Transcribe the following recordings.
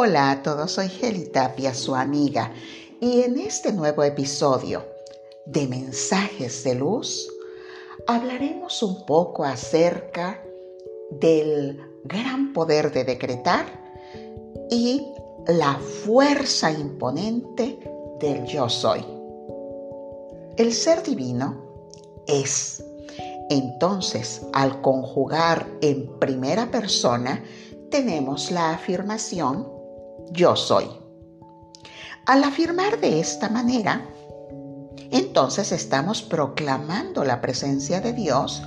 Hola a todos, soy Geli Tapia, su amiga, y en este nuevo episodio de Mensajes de Luz hablaremos un poco acerca del gran poder de decretar y la fuerza imponente del yo soy. El ser divino es. Entonces, al conjugar en primera persona, tenemos la afirmación yo soy. Al afirmar de esta manera, entonces estamos proclamando la presencia de Dios,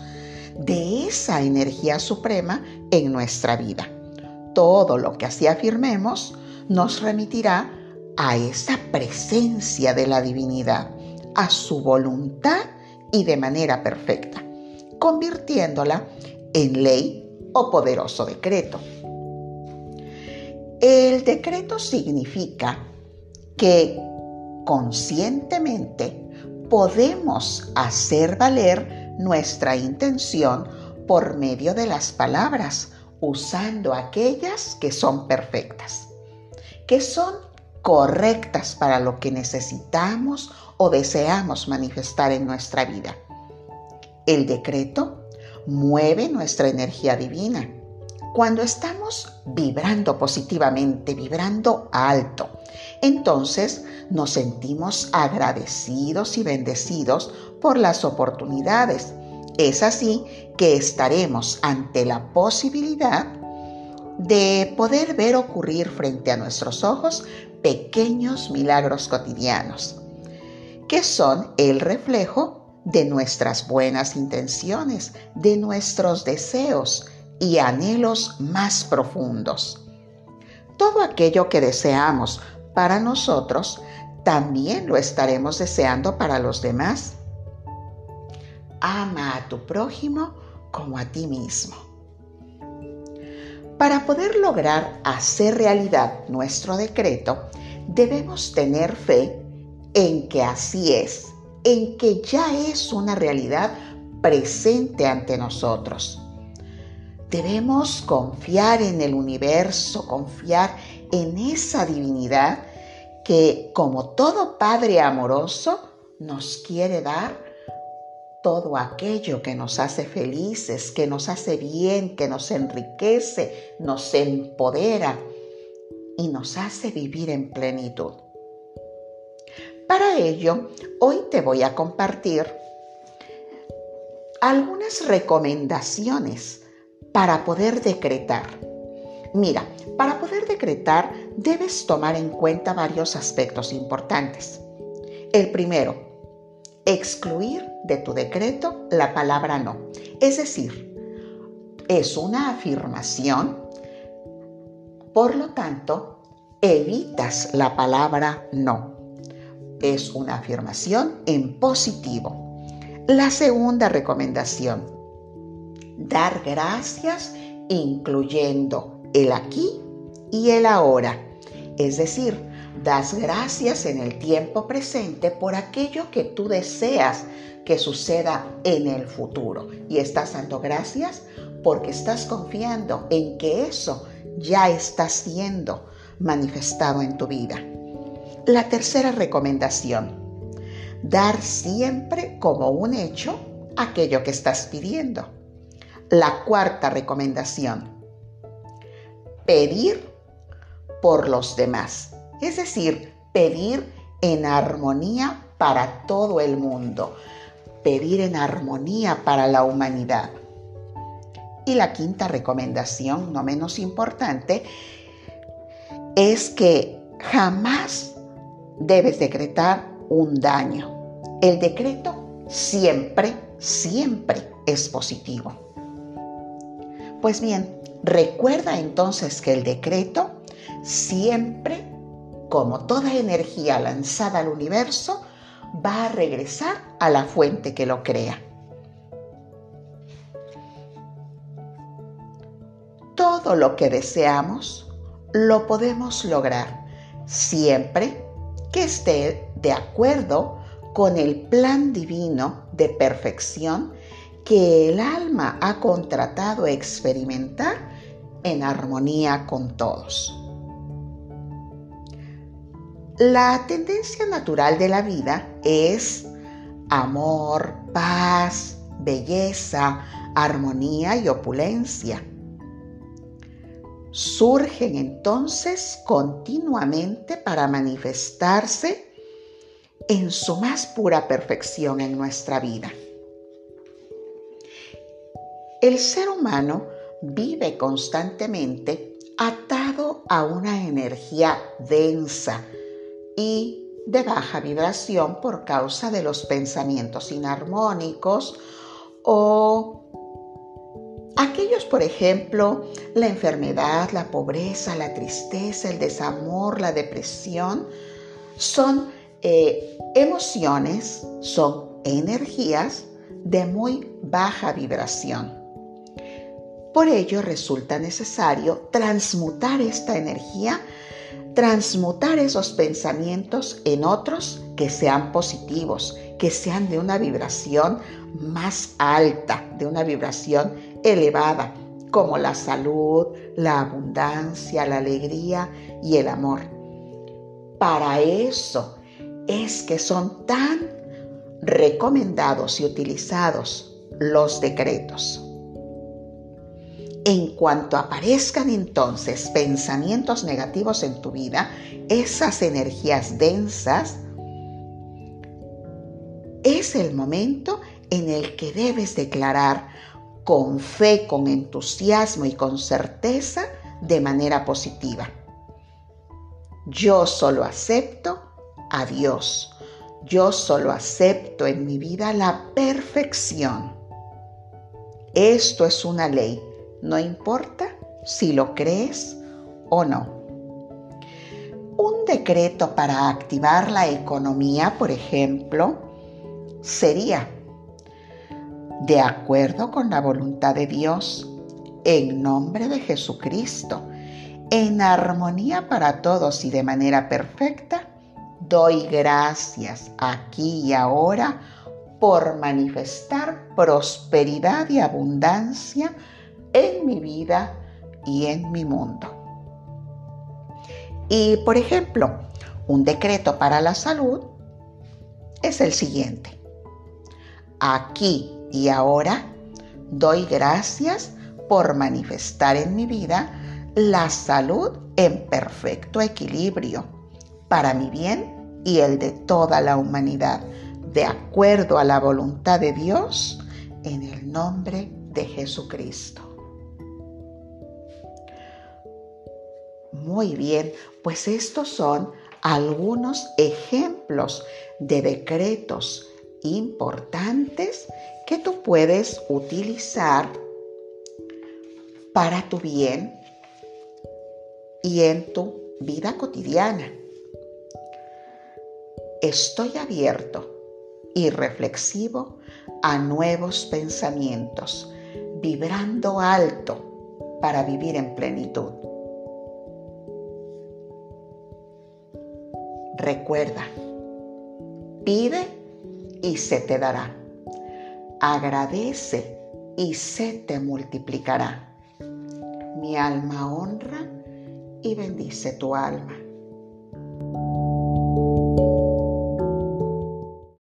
de esa energía suprema en nuestra vida. Todo lo que así afirmemos nos remitirá a esa presencia de la divinidad, a su voluntad y de manera perfecta, convirtiéndola en ley o poderoso decreto. El decreto significa que conscientemente podemos hacer valer nuestra intención por medio de las palabras, usando aquellas que son perfectas, que son correctas para lo que necesitamos o deseamos manifestar en nuestra vida. El decreto mueve nuestra energía divina cuando estamos vibrando positivamente, vibrando alto, entonces nos sentimos agradecidos y bendecidos por las oportunidades. Es así que estaremos ante la posibilidad de poder ver ocurrir frente a nuestros ojos pequeños milagros cotidianos, que son el reflejo de nuestras buenas intenciones, de nuestros deseos, y anhelos más profundos. Todo aquello que deseamos para nosotros, también lo estaremos deseando para los demás. Ama a tu prójimo como a ti mismo. Para poder lograr hacer realidad nuestro decreto, debemos tener fe en que así es, en que ya es una realidad presente ante nosotros. Debemos confiar en el universo, confiar en esa divinidad que como todo Padre amoroso nos quiere dar todo aquello que nos hace felices, que nos hace bien, que nos enriquece, nos empodera y nos hace vivir en plenitud. Para ello, hoy te voy a compartir algunas recomendaciones para poder decretar. Mira, para poder decretar debes tomar en cuenta varios aspectos importantes. El primero, excluir de tu decreto la palabra no. Es decir, es una afirmación, por lo tanto, evitas la palabra no. Es una afirmación en positivo. La segunda recomendación, dar gracias incluyendo el aquí y el ahora. Es decir, das gracias en el tiempo presente por aquello que tú deseas que suceda en el futuro. Y estás dando gracias porque estás confiando en que eso ya está siendo manifestado en tu vida. La tercera recomendación, dar siempre como un hecho aquello que estás pidiendo. La cuarta recomendación, pedir por los demás, es decir, pedir en armonía para todo el mundo, pedir en armonía para la humanidad. Y la quinta recomendación, no menos importante, es que jamás debes decretar un daño. El decreto siempre, siempre es positivo. Pues bien, recuerda entonces que el decreto siempre, como toda energía lanzada al universo, va a regresar a la fuente que lo crea. Todo lo que deseamos lo podemos lograr siempre que esté de acuerdo con el plan divino de perfección que el alma ha contratado experimentar en armonía con todos. La tendencia natural de la vida es amor, paz, belleza, armonía y opulencia. Surgen entonces continuamente para manifestarse en su más pura perfección en nuestra vida. El ser humano vive constantemente atado a una energía densa y de baja vibración por causa de los pensamientos inarmónicos o aquellos, por ejemplo, la enfermedad, la pobreza, la tristeza, el desamor, la depresión, son eh, emociones, son energías de muy baja vibración. Por ello resulta necesario transmutar esta energía transmutar esos pensamientos en otros que sean positivos, que sean de una vibración más alta, de una vibración elevada, como la salud, la abundancia, la alegría y el amor. Para eso es que son tan recomendados y utilizados los decretos. En cuanto aparezcan entonces pensamientos negativos en tu vida, esas energías densas, es el momento en el que debes declarar con fe, con entusiasmo y con certeza de manera positiva. Yo solo acepto a Dios. Yo solo acepto en mi vida la perfección. Esto es una ley no importa si lo crees o no. Un decreto para activar la economía, por ejemplo, sería, de acuerdo con la voluntad de Dios, en nombre de Jesucristo, en armonía para todos y de manera perfecta, doy gracias aquí y ahora por manifestar prosperidad y abundancia en mi vida y en mi mundo. Y por ejemplo, un decreto para la salud es el siguiente. Aquí y ahora doy gracias por manifestar en mi vida la salud en perfecto equilibrio para mi bien y el de toda la humanidad, de acuerdo a la voluntad de Dios, en el nombre de Jesucristo. Muy bien, pues estos son algunos ejemplos de decretos importantes que tú puedes utilizar para tu bien y en tu vida cotidiana. Estoy abierto y reflexivo a nuevos pensamientos, vibrando alto para vivir en plenitud. Recuerda, pide y se te dará. Agradece y se te multiplicará. Mi alma honra y bendice tu alma.